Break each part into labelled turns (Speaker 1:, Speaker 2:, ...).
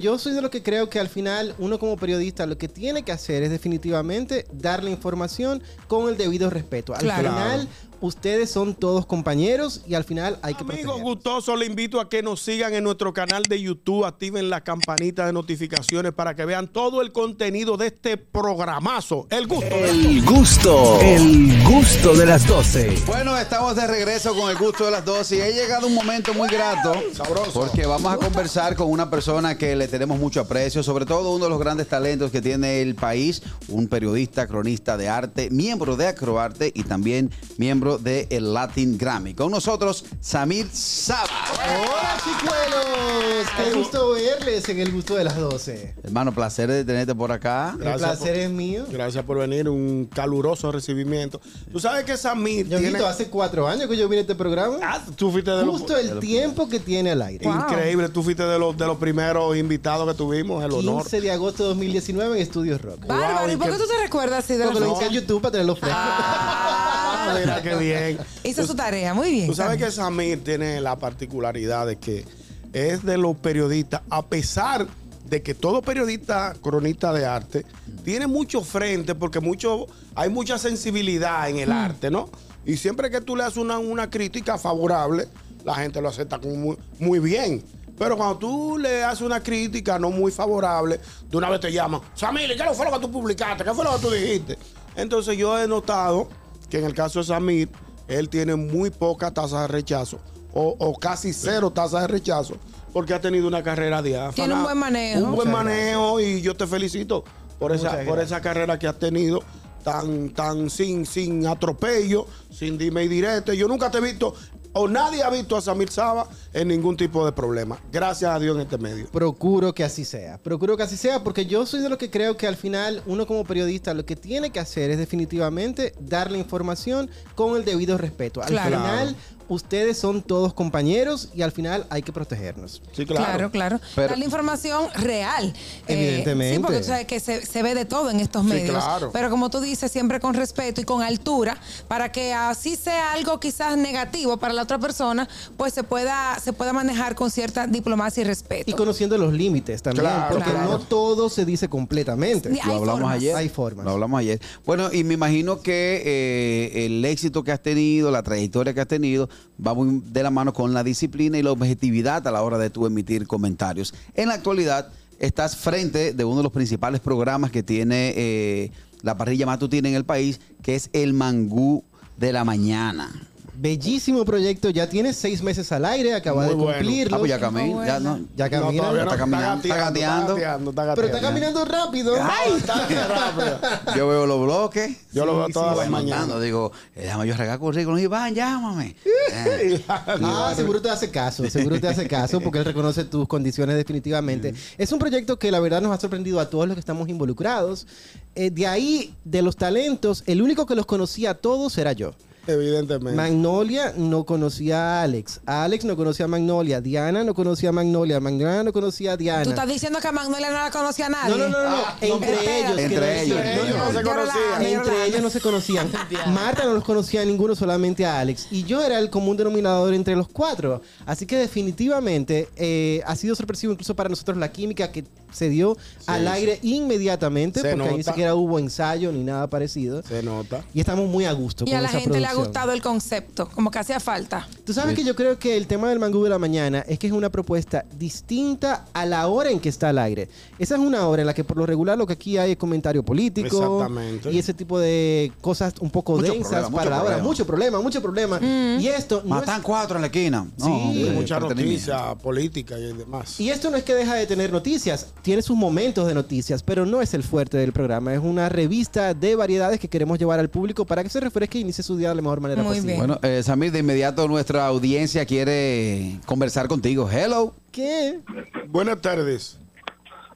Speaker 1: Yo soy de los que creo que al final uno como periodista lo que tiene que hacer es definitivamente dar la información con el debido respeto. Al
Speaker 2: Claro.
Speaker 1: final ustedes son todos compañeros y al final hay que
Speaker 3: Amigos gustosos, le invito a que nos sigan en nuestro canal de YouTube, activen la campanita de notificaciones para que vean todo el contenido de este programazo. El gusto.
Speaker 4: El gusto, el gusto de las 12.
Speaker 5: Bueno, estamos de regreso con el gusto de las 12 y ha llegado un momento muy grato.
Speaker 3: Sabroso.
Speaker 5: Porque vamos a conversar con una persona que le tenemos mucho aprecio, sobre todo uno de los grandes talentos que tiene el país, un periodista, cronista de arte, miembro de Acroarte y también miembro del el Latin Grammy. Con nosotros, Samir Saba.
Speaker 1: Hola chicuelos, qué gusto verles en el gusto de las 12.
Speaker 5: Hermano, placer de tenerte por acá.
Speaker 1: El placer
Speaker 3: por-
Speaker 1: es mío.
Speaker 3: Gracias por venir, un caluroso recibimiento. Tú sabes que Samir
Speaker 1: Yo
Speaker 3: tiene...
Speaker 1: hace cuatro años que yo vine a este programa.
Speaker 3: Ah, tú fuiste de los...
Speaker 1: Justo el tiempo que tiene al aire.
Speaker 3: Increíble, tú fuiste de los, de los primeros invitados que tuvimos, el honor.
Speaker 1: 15 de agosto de 2019 en Estudios Rock.
Speaker 2: Bárbaro,
Speaker 3: Wow,
Speaker 2: ¿y
Speaker 3: ¿y
Speaker 2: por
Speaker 3: qué-
Speaker 2: tú te recuerdas así de
Speaker 1: Porque lo hice en YouTube para tenerlo fresco.
Speaker 3: Ah, mira qué bien.
Speaker 2: Hizo su tarea, muy bien.
Speaker 3: Tú sabes que Samir tiene la particularidad de que es de los periodistas, a pesar de que todo periodista cronista de arte tiene mucho frente, porque mucho, hay mucha sensibilidad en el arte, ¿no? Y siempre que tú le haces una, una crítica favorable, la gente lo acepta como muy, muy bien. Pero cuando tú le haces una crítica no muy favorable, de una vez te llaman, Samir, ¿qué fue lo que tú publicaste? ¿Qué fue lo que tú dijiste? Entonces yo he notado que en el caso de Samir, él tiene muy poca tasa de rechazo o, o casi cero tasa de rechazo porque ha tenido una carrera diáfana.
Speaker 2: Tiene un buen manejo.
Speaker 3: Un buen
Speaker 1: Muchas
Speaker 3: manejo y yo te felicito por esa, por esa carrera que has tenido tan, tan sin, sin atropello, sin dime y direte. Yo nunca te he visto o nadie ha visto a Samir Saba en ningún tipo de problema. Gracias a Dios en este medio.
Speaker 1: Procuro que así sea. Procuro que así sea porque yo soy de los que creo que al final uno como periodista lo que tiene que hacer es definitivamente dar la información con el debido respeto. Al
Speaker 2: Claro.
Speaker 1: final ustedes son todos compañeros y al final hay que protegernos.
Speaker 3: Sí,
Speaker 2: Claro, claro.
Speaker 5: Pero-
Speaker 2: Dar la información real. Eh,
Speaker 1: Evidentemente.
Speaker 2: sí, porque tú sabes que se, se ve de todo en estos
Speaker 3: Sí,
Speaker 2: medios.
Speaker 3: claro.
Speaker 2: Pero como tú dices, siempre con respeto y con altura, para que así sea algo quizás negativo para la otra persona, pues se pueda, se pueda manejar con cierta diplomacia y respeto.
Speaker 1: Y conociendo los límites también,
Speaker 3: Claro,
Speaker 1: porque
Speaker 2: claro.
Speaker 1: no todo se dice completamente.
Speaker 2: Ni-
Speaker 5: Lo
Speaker 2: Hay
Speaker 5: hablamos
Speaker 2: formas.
Speaker 5: ayer.
Speaker 1: Hay formas.
Speaker 5: Lo hablamos ayer. Bueno, y me imagino que eh, el éxito que has tenido, la trayectoria que has tenido, va muy de la mano con la disciplina y la objetividad a la hora de tú emitir comentarios. En la actualidad, estás frente de uno de los principales programas que tiene eh, la parrilla matutina en el país, que es el Mangú de la Mañana.
Speaker 1: Bellísimo proyecto, ya tiene seis meses al aire, acaba
Speaker 3: Muy
Speaker 1: de
Speaker 3: bueno.
Speaker 1: cumplirlo.
Speaker 5: Ah, pues ya camina, ya no.
Speaker 1: Ya
Speaker 3: No,
Speaker 1: camina.
Speaker 3: todavía no,
Speaker 5: Está caminando, está gateando.
Speaker 3: gateando, está
Speaker 1: Pero está
Speaker 3: gateando.
Speaker 1: caminando rápido.
Speaker 3: Ay, está rápido.
Speaker 5: Yo veo los bloques.
Speaker 3: Yo lo veo
Speaker 1: Sí,
Speaker 3: todas
Speaker 1: sí,
Speaker 3: las mañanas.
Speaker 5: mandando, digo, eh, déjame yo regar currículum. Iván, llámame. Eh,
Speaker 1: Ah, seguro te hace caso, seguro te hace caso porque él reconoce tus condiciones definitivamente. Es un proyecto que la verdad nos ha sorprendido a todos los que estamos involucrados. Eh, de ahí, de los talentos, el único que los conocía a todos era yo.
Speaker 3: Evidentemente.
Speaker 1: Magnolia no conocía a Alex. Alex no conocía a Magnolia. Diana no conocía a Magnolia. Magnolia no conocía a Diana.
Speaker 2: Tú estás diciendo que a Magnolia no la conocía a nadie.
Speaker 1: No, no, no, no.
Speaker 3: Ah,
Speaker 1: entre ellos.
Speaker 5: Entre ellos.
Speaker 1: decir.
Speaker 3: Ellos no se conocían.
Speaker 1: Entre ellos no se conocían. Marta no los conocía a ninguno, solamente a Alex. Y yo era el común denominador entre los cuatro. Así que definitivamente eh, ha sido sorpresivo incluso para nosotros la química que se dio al aire inmediatamente,
Speaker 3: Se
Speaker 1: porque ahí ni
Speaker 3: nota.
Speaker 1: siquiera hubo ensayo ni nada parecido.
Speaker 3: Se nota.
Speaker 1: Y estamos muy a gusto.
Speaker 2: Y
Speaker 1: con
Speaker 2: a la
Speaker 1: esa
Speaker 2: gente le ha gustado el concepto, como que hacía falta.
Speaker 1: Tú sabes que yo creo que el tema del mangú de la mañana es que es una propuesta distinta a la hora en que está al aire. Esa es una hora en la que por lo regular lo que aquí hay es comentario político
Speaker 3: Exactamente.
Speaker 1: y ese tipo de cosas un poco
Speaker 5: Mucho
Speaker 1: densas
Speaker 5: problema,
Speaker 1: para
Speaker 5: mucho
Speaker 1: la hora.
Speaker 5: problema.
Speaker 1: Mucho problema, mucho problema.
Speaker 2: Mm.
Speaker 1: Y esto no
Speaker 5: Matan
Speaker 1: es,
Speaker 5: cuatro en la esquina. No,
Speaker 1: Sí.
Speaker 5: hombre,
Speaker 3: mucha noticia política y demás.
Speaker 1: y esto no es que deja de tener noticias, tiene sus momentos de noticias, pero no es el fuerte del programa. Es una revista de variedades que queremos llevar al público para que se refresque y inicie su día de la mejor manera
Speaker 2: Muy
Speaker 1: posible.
Speaker 2: bien.
Speaker 5: Bueno, eh, Samir, de inmediato nuestra audiencia quiere conversar contigo. Hello.
Speaker 1: ¿Qué?
Speaker 3: Buenas tardes.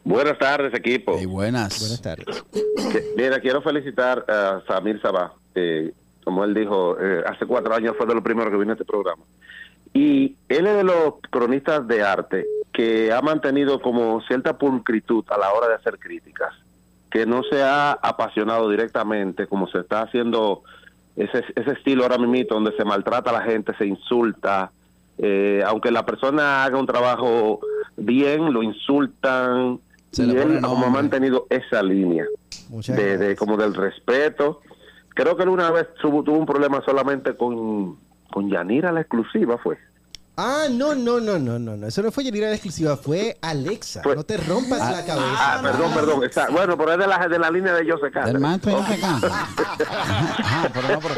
Speaker 6: Buenas tardes, equipo.
Speaker 5: Y buenas.
Speaker 1: Buenas tardes.
Speaker 6: Mira, quiero felicitar a Samir Sabah. eh, como él dijo, eh, hace cuatro años fue de lo primero que vino a este programa. Y él es de los cronistas de arte que ha mantenido como cierta pulcritud a la hora de hacer críticas, que no se ha apasionado directamente como se está haciendo ese, ese estilo ahora mismo donde se maltrata a la gente, se insulta, Eh, aunque la persona haga un trabajo bien, lo insultan.
Speaker 5: Se
Speaker 6: y él como ha mantenido esa línea de, como del respeto. Creo que él una vez tuvo, tuvo un problema solamente con, con Yanira la exclusiva, fue.
Speaker 1: Ah, no, no, no, no, no, no. Eso no fue Yanira la exclusiva, fue Alexa.
Speaker 6: Fue-
Speaker 1: No te rompas la cabeza.
Speaker 6: Ah, perdón, perdón. está- bueno, pero es de la, de la línea de José
Speaker 5: Del se cansa. Ajá, pero no, pero-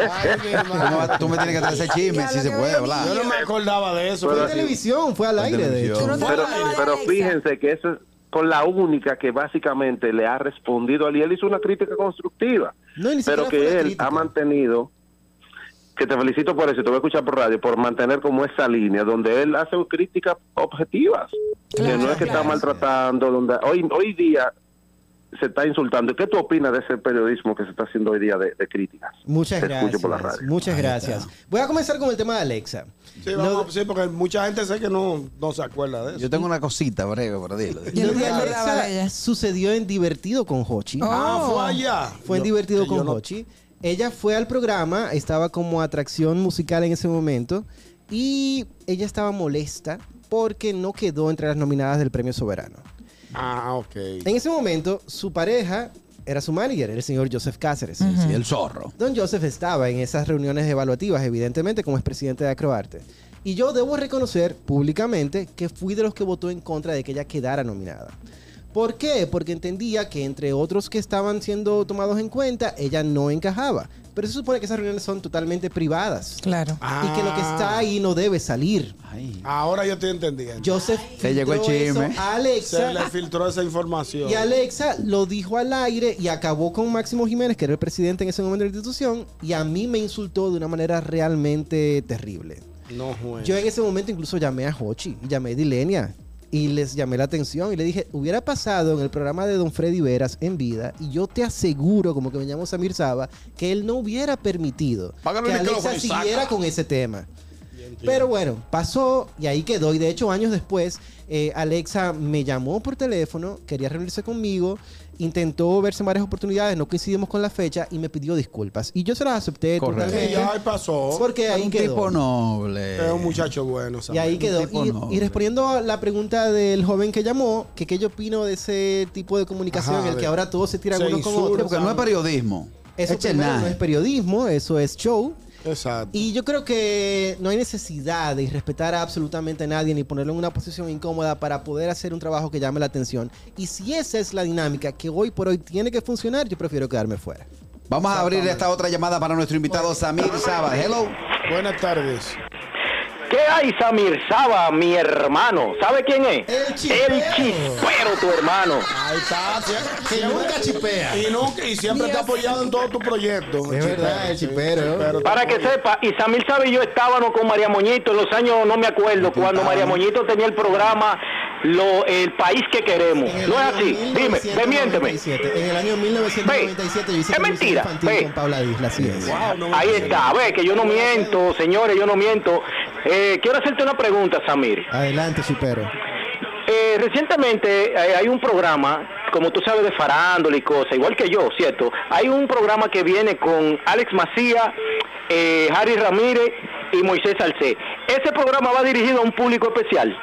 Speaker 5: tú, me vas- tú me tienes que traer ese chisme, si se puede hablar.
Speaker 3: Yo no me acordaba de eso.
Speaker 1: Fue en televisión, fue al aire, de hecho.
Speaker 2: No
Speaker 6: Pero,
Speaker 2: de
Speaker 6: pero fíjense que eso es con la única que básicamente le ha respondido a él. Y él hizo una crítica constructiva.
Speaker 1: No, ni
Speaker 6: pero que él
Speaker 1: crítica.
Speaker 6: ha mantenido, que te felicito por eso, te voy a escuchar por radio, por mantener como esa línea, donde él hace críticas objetivas. que
Speaker 2: Claro,
Speaker 6: no es que está maltratando, donde hoy, hoy día se está insultando. ¿Qué tú opinas de ese periodismo que se está haciendo hoy día de, de críticas?
Speaker 1: Muchas
Speaker 6: Te
Speaker 1: gracias.
Speaker 6: por la radio.
Speaker 1: Muchas gracias. Voy a comenzar con el tema de Alexa.
Speaker 3: Sí,
Speaker 1: Lo-
Speaker 3: sí, porque mucha gente sé que no, no se acuerda de eso.
Speaker 5: Yo tengo una cosita, breve, pero dilo.
Speaker 2: Yo
Speaker 1: Lo
Speaker 2: no
Speaker 1: de
Speaker 2: me acordaba de ella.
Speaker 1: Alexa sucedió en Divertido con Hochi.
Speaker 2: Oh.
Speaker 3: Ah, fue allá.
Speaker 1: Fue en Divertido
Speaker 3: que yo
Speaker 1: con
Speaker 3: no-
Speaker 1: Hochi. Ella fue al programa, estaba como atracción musical en ese momento y ella estaba molesta porque no quedó entre las nominadas del Premio Soberano.
Speaker 3: Ah, ok.
Speaker 1: En ese momento, su pareja era su manager, el señor Joseph Cáceres.
Speaker 5: Sí, el zorro.
Speaker 1: Don Joseph estaba en esas reuniones evaluativas, evidentemente, como expresidente de Acroarte. Y yo debo reconocer públicamente que fui de los que votó en contra de que ella quedara nominada. ¿Por qué? Porque entendía que entre otros que estaban siendo tomados en cuenta, ella no encajaba. Pero se supone que esas reuniones son totalmente privadas.
Speaker 2: Claro.
Speaker 1: Y que lo que está ahí no debe salir.
Speaker 5: Ay.
Speaker 3: Ahora yo estoy entendiendo.
Speaker 1: Joseph
Speaker 5: Se llegó el
Speaker 1: eso
Speaker 5: chisme.
Speaker 1: a
Speaker 3: Se
Speaker 1: Alexa
Speaker 3: le filtró esa información.
Speaker 1: y Alexa lo dijo al aire y acabó con Máximo Jiménez, que era el presidente en ese momento de la institución, y a mí me insultó de una manera realmente terrible.
Speaker 3: No, juez.
Speaker 1: Yo en ese momento incluso llamé a Hochi, llamé a Dilenia y les llamé la atención y le dije, hubiera pasado en el programa de Don Freddy Veras en vida y yo te aseguro, como que me llamo Samir Saba, que él no hubiera permitido
Speaker 3: Págale
Speaker 1: que Alexa siguiera con ese tema. Pero bueno, pasó y ahí quedó. Y de hecho, años después, eh, Alexa me llamó por teléfono, quería reunirse conmigo, intentó verse en varias oportunidades, no coincidimos con la fecha y me pidió disculpas. Y yo se las acepté
Speaker 5: Correcto.
Speaker 1: Totalmente.
Speaker 3: ya ahí pasó.
Speaker 1: Porque ahí
Speaker 5: un
Speaker 1: quedó.
Speaker 5: tipo noble.
Speaker 3: Es un muchacho bueno.
Speaker 1: Y ahí quedó. Y, y respondiendo a la pregunta del joven que llamó, que qué yo opino de ese tipo de comunicación,
Speaker 3: Ajá,
Speaker 1: en el que ahora todos se tiran
Speaker 3: se
Speaker 1: unos con otros.
Speaker 5: Porque no es periodismo.
Speaker 1: Eso primero
Speaker 5: nada.
Speaker 1: no es periodismo, eso es show.
Speaker 3: Exacto.
Speaker 1: Y yo creo que no hay necesidad de irrespetar a absolutamente nadie ni ponerlo en una posición incómoda para poder hacer un trabajo que llame la atención. Y si esa es la dinámica que hoy por hoy tiene que funcionar, yo prefiero quedarme fuera.
Speaker 5: Vamos a abrir esta otra llamada para nuestro invitado Samir Saba. Hello.
Speaker 3: Buenas tardes.
Speaker 7: ¿Qué hay, Samir Saba, mi hermano? ¿Sabe quién es?
Speaker 1: El chispero.
Speaker 7: El chispero, tu hermano.
Speaker 3: Ahí está. sí.
Speaker 1: Que nunca chipea.
Speaker 3: Y, nunca- y siempre te ha apoyado en todos tus proyectos.
Speaker 1: Es verdad, el chipero.
Speaker 7: Para que sepa, y Samir Saba y yo estábamos con María Moñito en los años, no me acuerdo, cuando María Moñito tenía el programa lo, El País que Queremos. No es así. Dime, desmiénteme.
Speaker 1: 1997. En el año 1997 yo hice
Speaker 7: es mentira,
Speaker 1: infantil con Paula Isla, así es.
Speaker 7: Ahí está, ve que yo no miento, señores, yo no miento. Eh, quiero hacerte una pregunta, Samir.
Speaker 1: Adelante, chipero.
Speaker 7: Eh, recientemente eh, hay un programa, como tú sabes, de farándula y cosas, igual que yo, ¿cierto? Hay un programa que viene con Alex Macía, eh, Harry Ramírez y Moisés Salcé. Ese programa va dirigido a un público especial.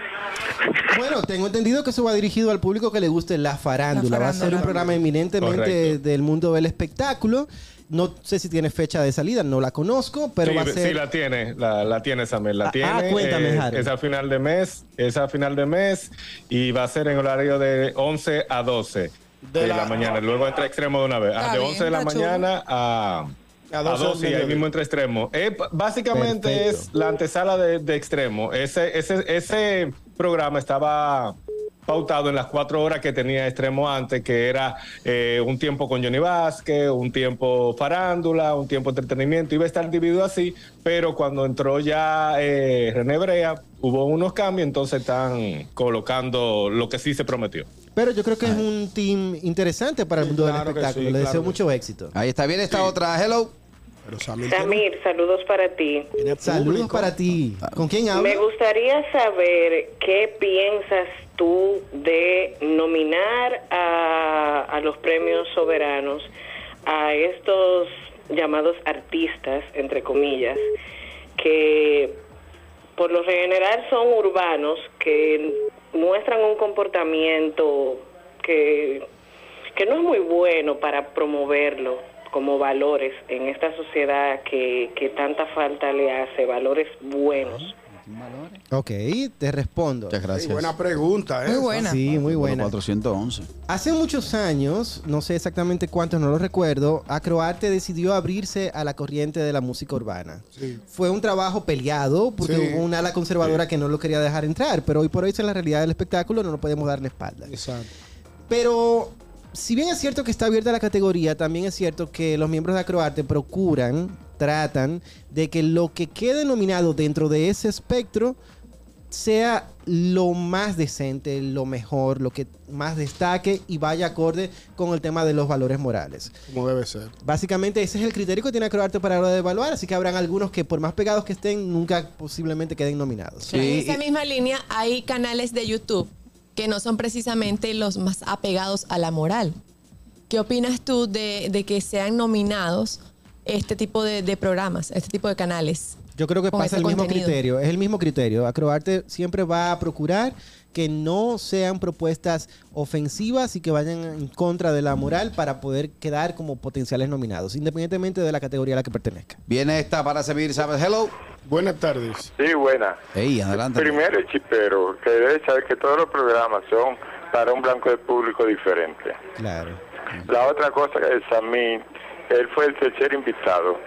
Speaker 1: Bueno, tengo entendido que eso va dirigido al público que le guste la farándula.
Speaker 2: La
Speaker 1: Va a ser un programa eminentemente
Speaker 8: Correcto.
Speaker 1: del mundo del espectáculo. No sé si tiene fecha de salida, no la conozco, pero
Speaker 8: sí,
Speaker 1: va a ser.
Speaker 8: sí, la tiene, la, la tiene Samuel, la
Speaker 1: Ah,
Speaker 8: tiene.
Speaker 1: ah, cuéntame,
Speaker 8: eh,
Speaker 1: Harry.
Speaker 8: es a final de mes, es a final de mes y va a ser en horario de 11 a 12 de,
Speaker 3: De
Speaker 8: la,
Speaker 3: la-
Speaker 8: mañana. Luego entre extremos de una vez. Ah, de
Speaker 2: bien,
Speaker 8: 11 de la
Speaker 2: chulo.
Speaker 8: mañana a,
Speaker 3: A
Speaker 8: a
Speaker 3: 12
Speaker 8: 12, y ahí mismo entre extremos. Eh, básicamente
Speaker 1: Perfecto.
Speaker 8: es la antesala de, de extremo. Ese, ese, ese programa estaba pautado en las cuatro horas que tenía Extremo antes, que era eh, un tiempo con Johnny Vázquez, un tiempo farándula, un tiempo entretenimiento, iba a estar dividido así, pero cuando entró ya eh, René Brea, hubo unos cambios, entonces están colocando lo que sí se prometió.
Speaker 1: Pero yo creo que es un team interesante para el
Speaker 3: Sí,
Speaker 1: mundo
Speaker 3: claro
Speaker 1: del espectáculo.
Speaker 3: sí,
Speaker 1: Le
Speaker 3: claro
Speaker 1: deseo mucho éxito.
Speaker 5: Ahí está bien esta otra. Hello.
Speaker 3: Pero Samir
Speaker 9: saludos para ti.
Speaker 1: Saludos para ti. ¿Con quién hablo?
Speaker 9: Me gustaría saber qué piensas tú de nominar a, a los premios soberanos a estos llamados artistas, entre comillas, que por lo general son urbanos que muestran un comportamiento que, que no es muy bueno para promoverlo como valores en esta sociedad que, que tanta falta le hace, valores buenos.
Speaker 1: Ok, te respondo.
Speaker 5: Muchas
Speaker 3: Sí,
Speaker 5: gracias.
Speaker 3: buena pregunta, ¿eh?
Speaker 2: Muy buena.
Speaker 1: Sí, muy buena.
Speaker 5: 411.
Speaker 1: Hace muchos años, no sé exactamente cuántos, no lo recuerdo, Acroarte decidió abrirse a la corriente de la música urbana.
Speaker 3: Sí.
Speaker 1: Fue un trabajo peleado porque
Speaker 3: Sí.
Speaker 1: hubo una ala conservadora que no lo quería dejar entrar, pero hoy por hoy es la realidad del espectáculo, no nos podemos darle espalda.
Speaker 3: Exacto.
Speaker 1: Pero si bien es cierto que está abierta la categoría, también es cierto que los miembros de Acroarte procuran, tratan de que lo que quede nominado dentro de ese espectro sea lo más decente, lo mejor, lo que más destaque y vaya acorde con el tema de los valores morales.
Speaker 3: Como debe ser.
Speaker 1: Básicamente ese es el criterio que tiene Acroarte para la hora de evaluar, así que habrán algunos que por más pegados que estén, nunca posiblemente queden nominados.
Speaker 10: En esa misma línea hay canales de YouTube que no son precisamente los más apegados a la moral. ¿Qué opinas tú de, de que sean nominados este tipo de, de programas, este tipo de canales?
Speaker 1: Yo creo que pasa el mismo criterio, es el mismo criterio. Acroarte siempre va a procurar que no sean propuestas ofensivas y que vayan en contra de la moral para poder quedar como potenciales nominados, independientemente de la categoría a la que pertenezca.
Speaker 5: Viene esta para servir, ¿sabes? Hello.
Speaker 3: Buenas tardes.
Speaker 11: Sí, buena.
Speaker 5: Ey, adelante.
Speaker 11: Primero el chipero, que debe saber que todos los programas son para un blanco de público diferente.
Speaker 1: Claro.
Speaker 11: La otra cosa que es a mí, él fue el tercer invitado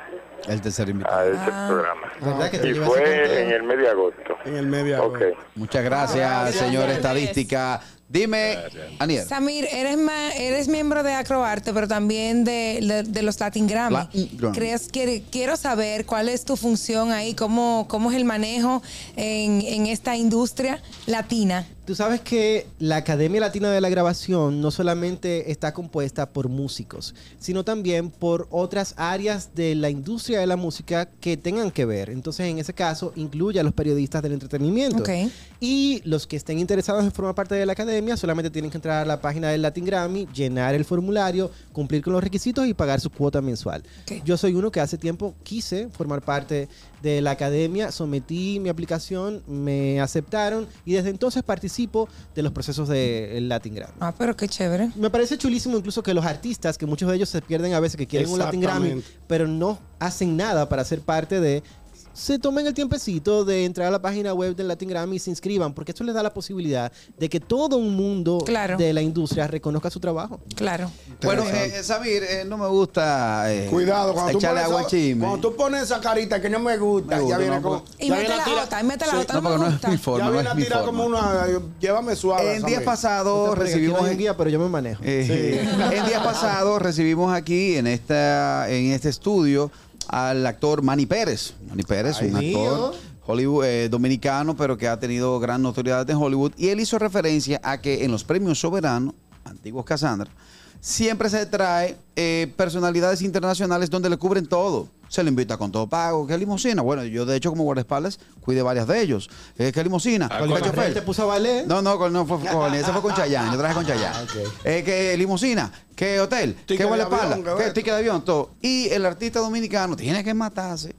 Speaker 5: El tercer invitado.
Speaker 11: a ese programa.
Speaker 1: ¿Verdad que te
Speaker 11: Y fue en el mes de agosto.
Speaker 3: En el medio.
Speaker 11: Ok.
Speaker 5: Muchas gracias,
Speaker 10: Gracias,
Speaker 5: señor. Estadística. Dime, Aniel.
Speaker 2: Samir, eres, ma- eres miembro de Acroarte, pero también de, de- de los Latin Grammy.
Speaker 5: Latin.
Speaker 2: ¿Crees que, quiero saber cuál es tu función ahí, cómo, cómo es el manejo en, en esta industria latina.
Speaker 1: Tú sabes que la Academia Latina de la Grabación no solamente está compuesta por músicos, sino también por otras áreas de la industria de la música que tengan que ver. Entonces, en ese caso, incluye a los periodistas del entretenimiento. Y los que estén interesados en formar parte de la academia solamente tienen que entrar a la página del Latin Grammy, llenar el formulario, cumplir con los requisitos y pagar su cuota mensual. Yo soy uno que hace tiempo quise formar parte de la academia, sometí mi aplicación, me aceptaron y desde entonces participo de los procesos del Latin Grammy.
Speaker 2: Ah, pero qué chévere.
Speaker 1: Me parece chulísimo incluso que los artistas, que muchos de ellos se pierden a veces, que quieren un Latin Grammy, pero no hacen nada para ser parte de... Se tomen el tiempecito de entrar a la página web del Latin Grammy y se inscriban, porque esto les da la posibilidad de que todo un mundo
Speaker 2: Claro.
Speaker 1: de la industria reconozca su trabajo.
Speaker 2: Claro.
Speaker 5: Bueno, eh, Samir, eh, no me gusta eh,
Speaker 3: Cuidado, cuando tú,
Speaker 5: echarle
Speaker 3: pones
Speaker 5: agua al
Speaker 3: esa,
Speaker 5: chisme.
Speaker 3: cuando tú pones esa carita que no me gusta,
Speaker 5: Me gusta,
Speaker 3: ya viene
Speaker 5: no,
Speaker 3: con.
Speaker 2: Y mete la
Speaker 3: a tirar-
Speaker 2: otra, y mete la
Speaker 3: Sí,
Speaker 2: otra.
Speaker 5: No,
Speaker 2: No,
Speaker 5: no es
Speaker 2: gusta.
Speaker 5: mi forma,
Speaker 3: Ya
Speaker 5: no
Speaker 3: viene
Speaker 5: es
Speaker 3: a
Speaker 5: mi
Speaker 3: tirar como una. Llévame suave.
Speaker 5: En días pasados recibimos...
Speaker 1: no un guía, pero yo me manejo.
Speaker 5: Eh, en días pasados recibimos aquí en esta en este estudio al actor Manny Pérez. Manny Pérez,
Speaker 1: Ay,
Speaker 5: un actor. Hollywood, eh, dominicano, pero que ha tenido gran notoriedad en Hollywood. Y él hizo referencia a que en los premios soberanos, antiguos Cassandra, siempre se trae eh, personalidades internacionales donde le cubren todo. Se le invita con todo pago. ¿Qué limosina? Bueno, yo de hecho como guardaespaldas cuide varias de ellos. Eh, ¿Qué limosina?
Speaker 8: Ah,
Speaker 1: Con
Speaker 5: ¿Qué
Speaker 1: te puso a valer.
Speaker 5: No, no, con- no fue con ese fue con Chayanne, yo traje con Chayanne.
Speaker 1: Ah, ok.
Speaker 5: Eh, que limusina, que hotel,
Speaker 3: de
Speaker 5: guardaespaldas, que ticket de avión, todo. Y el artista dominicano tiene que matarse,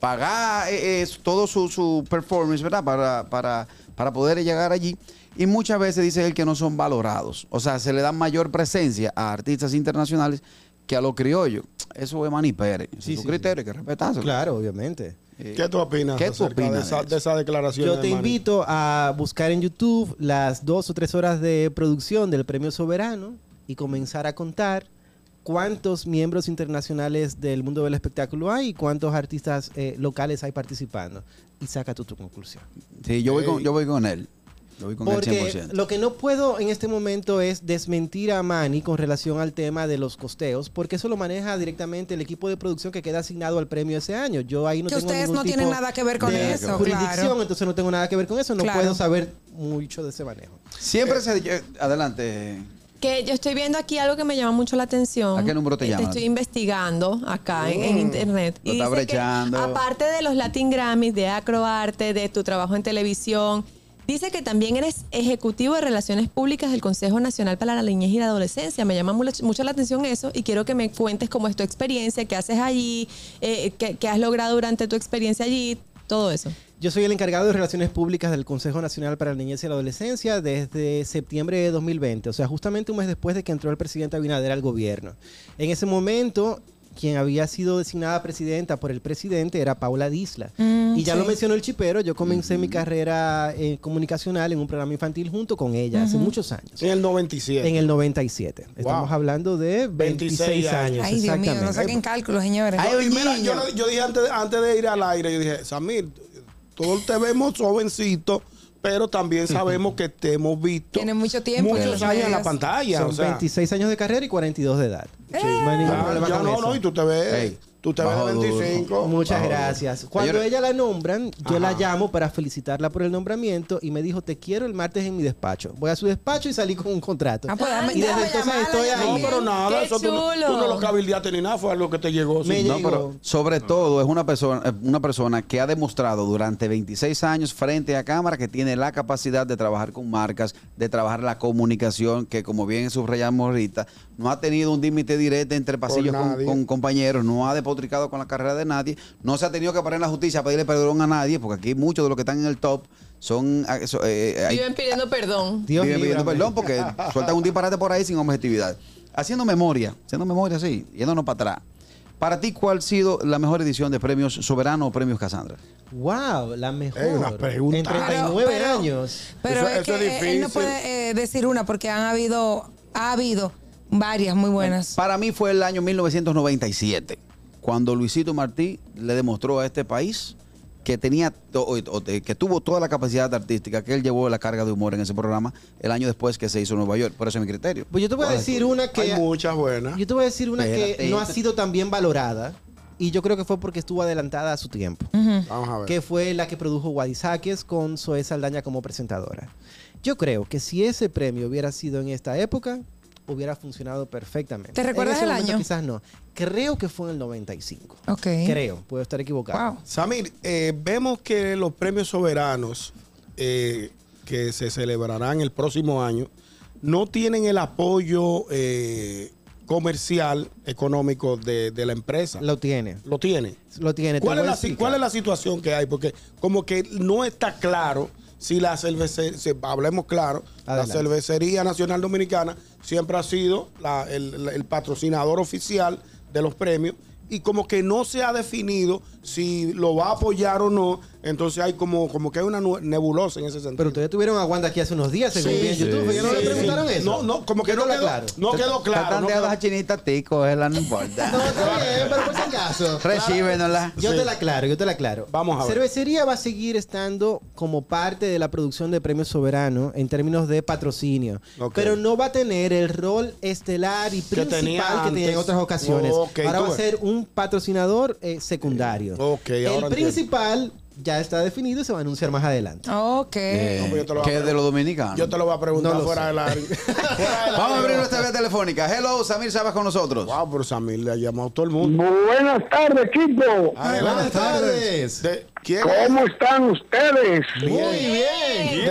Speaker 5: pagar eh, todo su, su performance, ¿verdad? Para, para, para poder llegar allí. Y muchas veces dice él que no son valorados. O sea, se le da mayor presencia a artistas internacionales que a los criollos. Eso es Manny Pérez.
Speaker 1: Sí,
Speaker 5: es su
Speaker 1: sí,
Speaker 5: criterio, hay que respetarlo.
Speaker 1: Claro, obviamente.
Speaker 5: Eh,
Speaker 3: ¿Qué tú opinas
Speaker 5: ¿Qué tú opinas
Speaker 3: de, esa,
Speaker 5: eso?
Speaker 3: de esa declaración?
Speaker 1: Yo
Speaker 3: de
Speaker 1: te
Speaker 3: Manny?
Speaker 1: invito a buscar en YouTube las dos o tres horas de producción del Premio Soberano y comenzar a contar cuántos miembros internacionales del mundo del espectáculo hay y cuántos artistas eh, locales hay participando. Y saca tú tu conclusión.
Speaker 5: Sí, yo voy con, yo voy con él. Yo voy con
Speaker 1: Porque
Speaker 5: él 100%.
Speaker 1: lo que no puedo en este momento es desmentir a Manny con relación al tema de los costeos, porque eso lo maneja directamente el equipo de producción que queda asignado al premio ese año. Yo ahí no
Speaker 2: Que
Speaker 1: tengo
Speaker 2: ustedes
Speaker 1: ningún
Speaker 2: no tienen
Speaker 1: tipo
Speaker 2: nada que ver con
Speaker 1: de
Speaker 2: eso,
Speaker 1: jurisdicción,
Speaker 2: claro.
Speaker 1: entonces no tengo nada que ver con eso, no
Speaker 2: Claro.
Speaker 1: puedo saber mucho de ese manejo.
Speaker 5: Siempre se... eh, Adelante.
Speaker 10: Que yo estoy viendo aquí algo que me llama mucho la atención.
Speaker 5: ¿A qué número te
Speaker 10: Eh,
Speaker 5: llaman?
Speaker 10: Estoy investigando acá en, en internet.
Speaker 5: Lo está
Speaker 10: dice que,
Speaker 5: brechando.
Speaker 10: aparte de los Latin Grammys, de Acroarte, de tu trabajo en televisión, dice que también eres ejecutivo de Relaciones Públicas del Consejo Nacional para la Niñez y la Adolescencia. Me llama mucho, la atención eso y quiero que me cuentes cómo es tu experiencia, qué haces allí, eh, qué, qué has logrado durante tu experiencia allí, todo eso.
Speaker 1: Yo soy el encargado de Relaciones Públicas del Consejo Nacional para la Niñez y la Adolescencia desde septiembre de 2020, o sea, justamente un mes después de que entró el presidente Abinader al gobierno. En ese momento, quien había sido designada presidenta por el presidente era Paula Disla.
Speaker 2: Mm,
Speaker 1: y ya
Speaker 2: sí.
Speaker 1: lo mencionó el chipero, yo comencé mi carrera eh, comunicacional en un programa infantil junto con ella hace muchos años.
Speaker 3: En el 97.
Speaker 1: En el 97. Estamos hablando de 26,
Speaker 3: 26
Speaker 1: años.
Speaker 2: Ay, Dios mío, no saquen cálculos, señores.
Speaker 3: No, y mira, yo, lo- yo dije antes, antes de ir al aire, yo dije, Samir, todos te vemos jovencito, pero también sabemos que te hemos visto
Speaker 2: Tiene mucho tiempo en
Speaker 3: muchos
Speaker 2: los
Speaker 3: años en la pantalla.
Speaker 1: Son
Speaker 3: o sea,
Speaker 1: 26 años de carrera y 42 de edad.
Speaker 2: Eh.
Speaker 1: No hay ningún
Speaker 3: ya,
Speaker 1: problema
Speaker 3: ya
Speaker 1: con
Speaker 3: no,
Speaker 1: eso.
Speaker 3: no, y tú te ves, tú te ves de
Speaker 5: duro.
Speaker 3: 25.
Speaker 1: Muchas
Speaker 5: Bajo.
Speaker 1: gracias. Cuando ella la nombran, yo la llamo para felicitarla por el nombramiento y me dijo, te quiero el martes en mi despacho. Voy a su despacho y salí con un contrato.
Speaker 2: Ah, pues
Speaker 1: y desde entonces
Speaker 2: llamarla,
Speaker 1: estoy ahí.
Speaker 3: No, pero nada,
Speaker 10: Qué
Speaker 3: eso tú, tú no lo cabildeaste ni nada, fue algo que te llegó.
Speaker 1: Me
Speaker 3: sí.
Speaker 5: No,
Speaker 1: llegó.
Speaker 5: pero sobre todo es una persona, eh, una persona que ha demostrado durante 26 años frente a cámara que tiene la capacidad de trabajar con marcas, de trabajar la comunicación, que como bien subrayamos ahorita, no ha tenido un límite directo entre pasillos con, con compañeros, no ha despotricado con la carrera de nadie, no se ha tenido que parar en la justicia a pedirle perdón a nadie, porque aquí muchos de los que están en el top son... eh, so- eh, hay-
Speaker 10: Viven pidiendo perdón.
Speaker 1: Dios
Speaker 5: Viven pidiendo perdón porque sueltan un disparate por ahí sin objetividad. Haciendo memoria, haciendo memoria, sí, yéndonos para atrás. Para ti, ¿cuál ha sido la mejor edición de Premios Soberano o Premios Casandra?
Speaker 1: Wow, la mejor.
Speaker 3: Ey, una pregunta.
Speaker 1: En 39
Speaker 2: Pero- pero-
Speaker 1: años.
Speaker 2: Pero
Speaker 3: Eso-
Speaker 2: es
Speaker 3: eso
Speaker 2: que
Speaker 3: es
Speaker 2: él no
Speaker 3: difícil.
Speaker 2: puede eh, decir una porque han habido, ha habido varias muy buenas.
Speaker 5: Para mí fue el año 1997, cuando Luisito Martí le demostró a este país que tenía o- que tuvo toda la capacidad artística que él llevó la carga de humor en ese programa el año después que se hizo en Nueva York. Por eso es mi criterio.
Speaker 1: Pues yo te voy a decir una que...
Speaker 3: Hay muchas buenas.
Speaker 1: Yo te voy a decir una que no ha sido tan bien valorada. Y yo creo que fue porque estuvo adelantada a su tiempo.
Speaker 3: Vamos a ver.
Speaker 1: que fue la que produjo Guadisáquez con Zoe Saldaña como presentadora. Yo creo que si ese premio hubiera sido en esta época, hubiera funcionado perfectamente.
Speaker 2: ¿Te recuerdas
Speaker 1: en ese
Speaker 2: el
Speaker 1: momento
Speaker 2: año?
Speaker 1: Quizás no. Creo que fue en el 95.
Speaker 2: Ok.
Speaker 1: Creo, puedo estar equivocado.
Speaker 2: Wow.
Speaker 3: Samir, eh, vemos que los premios soberanos eh, que se celebrarán el próximo año no tienen el apoyo eh, comercial, económico de, de la empresa.
Speaker 1: Lo tiene.
Speaker 3: Lo tiene.
Speaker 1: Lo tiene. te
Speaker 3: ¿Cuál es,
Speaker 1: voy a
Speaker 3: la, si-
Speaker 1: explicar.
Speaker 3: cuál es la situación que hay? Porque como que no está claro si la cervecería, si hablemos claro,
Speaker 1: Adelante.
Speaker 3: la cervecería nacional dominicana siempre ha sido la- el, el patrocinador oficial de los premios y como que no se ha definido si lo va a apoyar o no, entonces hay como, como que hay una nebulosa en ese sentido.
Speaker 1: Pero ustedes tuvieron a Wanda aquí hace unos días, según
Speaker 3: Sí,
Speaker 1: vi en
Speaker 3: sí,
Speaker 1: YouTube. ¿Ya no le
Speaker 3: sí,
Speaker 1: preguntaron
Speaker 3: sí.
Speaker 1: eso?
Speaker 3: No, no, como que
Speaker 1: Yo
Speaker 3: no quedó,
Speaker 1: aclaro.
Speaker 3: no quedó claro.
Speaker 5: Están
Speaker 3: no
Speaker 5: de a chinita tico, ella no importa.
Speaker 1: No, está bien, pero por si acaso.
Speaker 5: Recíbenosla.
Speaker 1: Yo te la aclaro, yo te la aclaro.
Speaker 3: Vamos a ver.
Speaker 1: Cervecería va a seguir estando como parte de la producción de Premios Soberano en términos de patrocinio. Pero no va a tener el rol estelar y
Speaker 3: Que
Speaker 1: principal
Speaker 3: tenía
Speaker 1: que tenía en otras ocasiones. Ahora va a ser un patrocinador eh, secundario.
Speaker 3: Ok, ahora
Speaker 1: el
Speaker 3: entiendo.
Speaker 1: Ya está definido y se va a anunciar más adelante.
Speaker 2: Ok.
Speaker 5: Eh,
Speaker 3: No, pues yo te lo voy a
Speaker 5: que es de los dominicanos.
Speaker 3: Yo te lo voy a preguntar
Speaker 1: No
Speaker 3: fuera
Speaker 1: sé.
Speaker 3: del aire. Fuera
Speaker 5: Vamos a abrir nuestra vía telefónica. Hello, Samir Sabas con nosotros.
Speaker 3: Wow, pero Samir le ha llamado todo el mundo.
Speaker 12: Buenas tardes, equipo.
Speaker 1: Buenas tardes.
Speaker 3: De- ¿Quién?
Speaker 12: ¿Cómo están ustedes?
Speaker 1: Muy bien.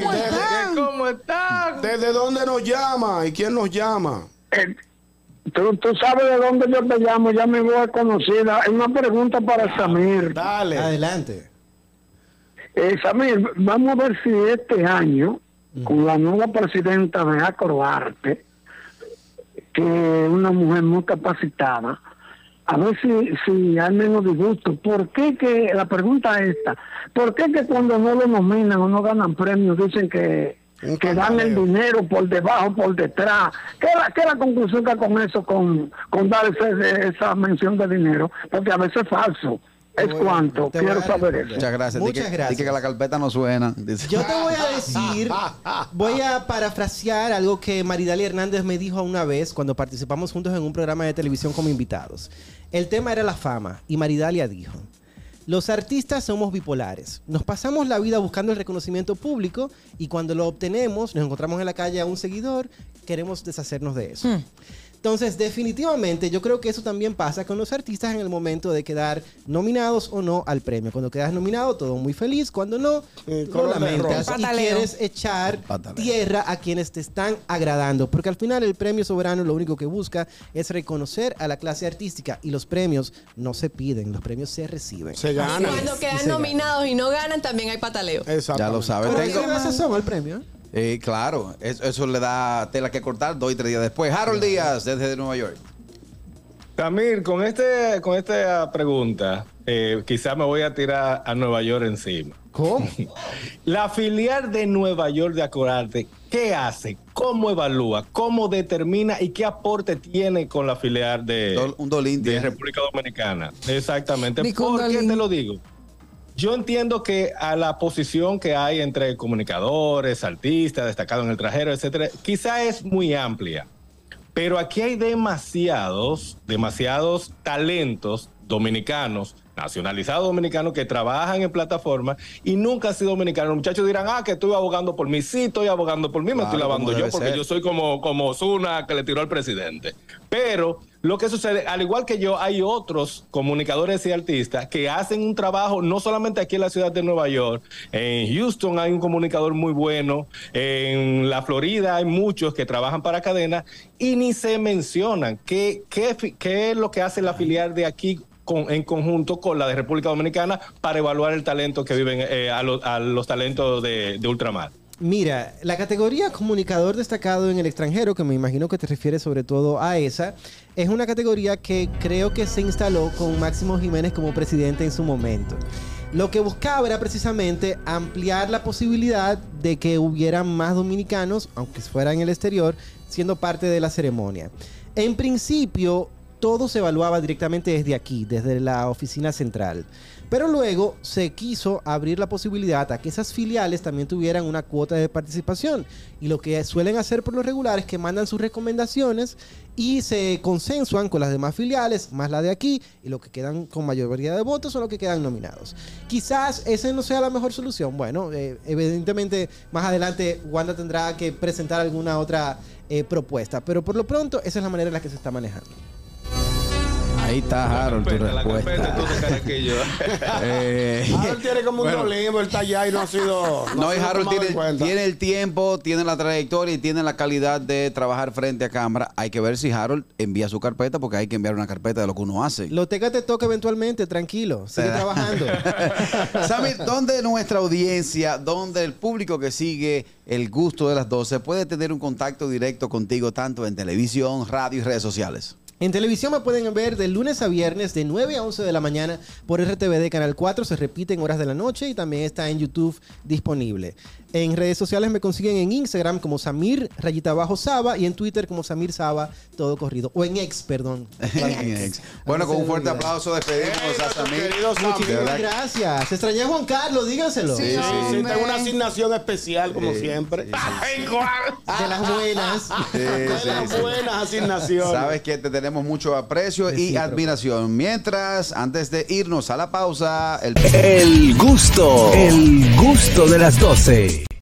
Speaker 2: ¿Cómo
Speaker 3: Desde-
Speaker 2: están?
Speaker 8: ¿Cómo están?
Speaker 3: ¿Desde dónde nos llama? ¿Y quién nos llama?
Speaker 12: Eh, tú, tú sabes de dónde yo te llamo, ya me voy a conocida. Es una pregunta para Samir.
Speaker 3: Dale.
Speaker 1: Adelante.
Speaker 12: Eh, Samir, vamos a ver si este año, con la nueva presidenta de Acroarte, que es una mujer muy capacitada, a ver si, si hay menos disgusto. ¿Por qué que, la pregunta es esta, ¿por qué que cuando no lo nominan o no ganan premios dicen que, Que dan el dinero por debajo, por detrás? ¿Qué es la, qué es la conclusión que con eso, con, con dar ese- esa mención de dinero? Porque a veces es falso. Es
Speaker 1: a-
Speaker 12: cuanto, quiero saber eso.
Speaker 5: Muchas gracias.
Speaker 1: Muchas
Speaker 5: que-
Speaker 1: gracias.
Speaker 5: di que la carpeta no suena. Dice.
Speaker 1: Yo te voy a decir, voy a parafrasear algo que Maridalia Hernández me dijo una vez cuando participamos juntos en un programa de televisión como invitados. El tema era la fama y Maridalia dijo, los artistas somos bipolares. Nos pasamos la vida buscando el reconocimiento público y cuando lo obtenemos, nos encontramos en la calle a un seguidor, queremos deshacernos de eso. Entonces, definitivamente, yo creo que eso también pasa con los artistas en el momento de quedar nominados o no al premio. Cuando quedas nominado, todo muy feliz. Cuando no, lo
Speaker 3: color de
Speaker 1: lamentas y quieres echar tierra a quienes te están agradando. Porque al final el premio soberano lo único que busca es reconocer a la clase artística. Y los premios no se piden, los premios se reciben.
Speaker 3: Se gana.
Speaker 10: Cuando quedan nominados y no ganan, también hay pataleo.
Speaker 3: Exacto.
Speaker 5: Ya lo sabes.
Speaker 1: Pero
Speaker 5: Tengo-
Speaker 1: ¿qué veces son al premio?
Speaker 5: Eh, claro, eso, eso le da tela que cortar dos y tres días después. Harold Díaz, desde Nueva York.
Speaker 8: Tamir, con este, con esta pregunta, eh, quizá me voy a tirar a Nueva York encima.
Speaker 1: ¿Cómo?
Speaker 8: La filial de Nueva York de Acordarte, ¿qué hace? ¿Cómo evalúa? ¿Cómo determina y qué aporte tiene con la filial de,
Speaker 5: Dol- un dolín
Speaker 8: de. República Dominicana? Exactamente. ¿Por qué te lo digo? Yo entiendo que a la posición que hay entre comunicadores, artistas, destacados en el trajero, etcétera, quizá es muy amplia. Pero aquí hay demasiados, demasiados talentos dominicanos, nacionalizados dominicanos que trabajan en plataformas y nunca han sido dominicanos. Los muchachos dirán, ah, que estoy abogando por mí. Sí, estoy abogando por mí, me estoy lavando yo porque
Speaker 5: ser.
Speaker 8: yo soy como, como Osuna que le tiró al presidente. Pero lo que sucede, al igual que yo, hay otros comunicadores y artistas que hacen un trabajo no solamente aquí en la ciudad de Nueva York, en Houston hay un comunicador muy bueno, en la Florida hay muchos que trabajan para cadenas y ni se mencionan qué, qué, qué es lo que hace la filial de aquí en conjunto con la de República Dominicana para evaluar el talento que viven eh, a, lo- a los talentos de, de ultramar.
Speaker 1: Mira, la categoría comunicador destacado en el extranjero, que me imagino que te refieres sobre todo a esa, es una categoría que creo que se instaló con Máximo Jiménez como presidente en su momento. Lo que buscaba era precisamente ampliar la posibilidad de que hubiera más dominicanos, aunque fuera en el exterior, siendo parte de la ceremonia. En principio, todo se evaluaba directamente desde aquí, desde la oficina central. Pero luego se quiso abrir la posibilidad a que esas filiales también tuvieran una cuota de participación. Y lo que suelen hacer por lo regular es que mandan sus recomendaciones y se consensuan con las demás filiales, más la de aquí, y los que quedan con mayoría de votos son los que quedan nominados. Quizás esa no sea la mejor solución. Bueno, eh, evidentemente más adelante Wanda tendrá que presentar alguna otra eh, propuesta, pero por lo pronto esa es la manera en la que se está manejando.
Speaker 5: Ahí está Harold, tu respuesta. Eh,
Speaker 3: Harold tiene como un
Speaker 5: bueno.
Speaker 3: dolimbo, él está allá y no ha sido.
Speaker 5: No, y Harold tiene, el tiempo, tiene la trayectoria y tiene la calidad de trabajar frente a cámara. Hay que ver si Harold envía su carpeta, porque hay que enviar una carpeta de lo que uno hace.
Speaker 1: Lo teca te toca eventualmente, tranquilo, sigue trabajando.
Speaker 5: Sammy, ¿dónde nuestra audiencia, dónde el público que sigue el gusto de las 12 puede tener un contacto directo contigo, tanto en televisión, radio y redes sociales?
Speaker 1: En televisión me pueden ver de lunes a viernes de 9 a 11 de la mañana por RTVD Canal 4. Se repite en horas de la noche y también está en YouTube disponible. En redes sociales me consiguen en Instagram como Samir Rayita Abajo Saba y en Twitter como Samir Saba todo corrido. O en X, perdón.
Speaker 5: bueno, con un fuerte aplauso despedimos a Samir.
Speaker 1: Muchísimas gracias. Se extrañó a Juan Carlos, díganselo.
Speaker 2: Sí,
Speaker 3: Sí, sí, tengo una asignación especial, como
Speaker 5: Sí,
Speaker 3: siempre.
Speaker 1: De las buenas.
Speaker 5: Sí,
Speaker 3: De
Speaker 5: sí,
Speaker 3: las
Speaker 5: sí.
Speaker 3: buenas asignaciones.
Speaker 5: Sabes que te tenemos mucho aprecio y admiración. Mientras, antes de irnos a la pausa, el
Speaker 4: El gusto, el gusto de las 12.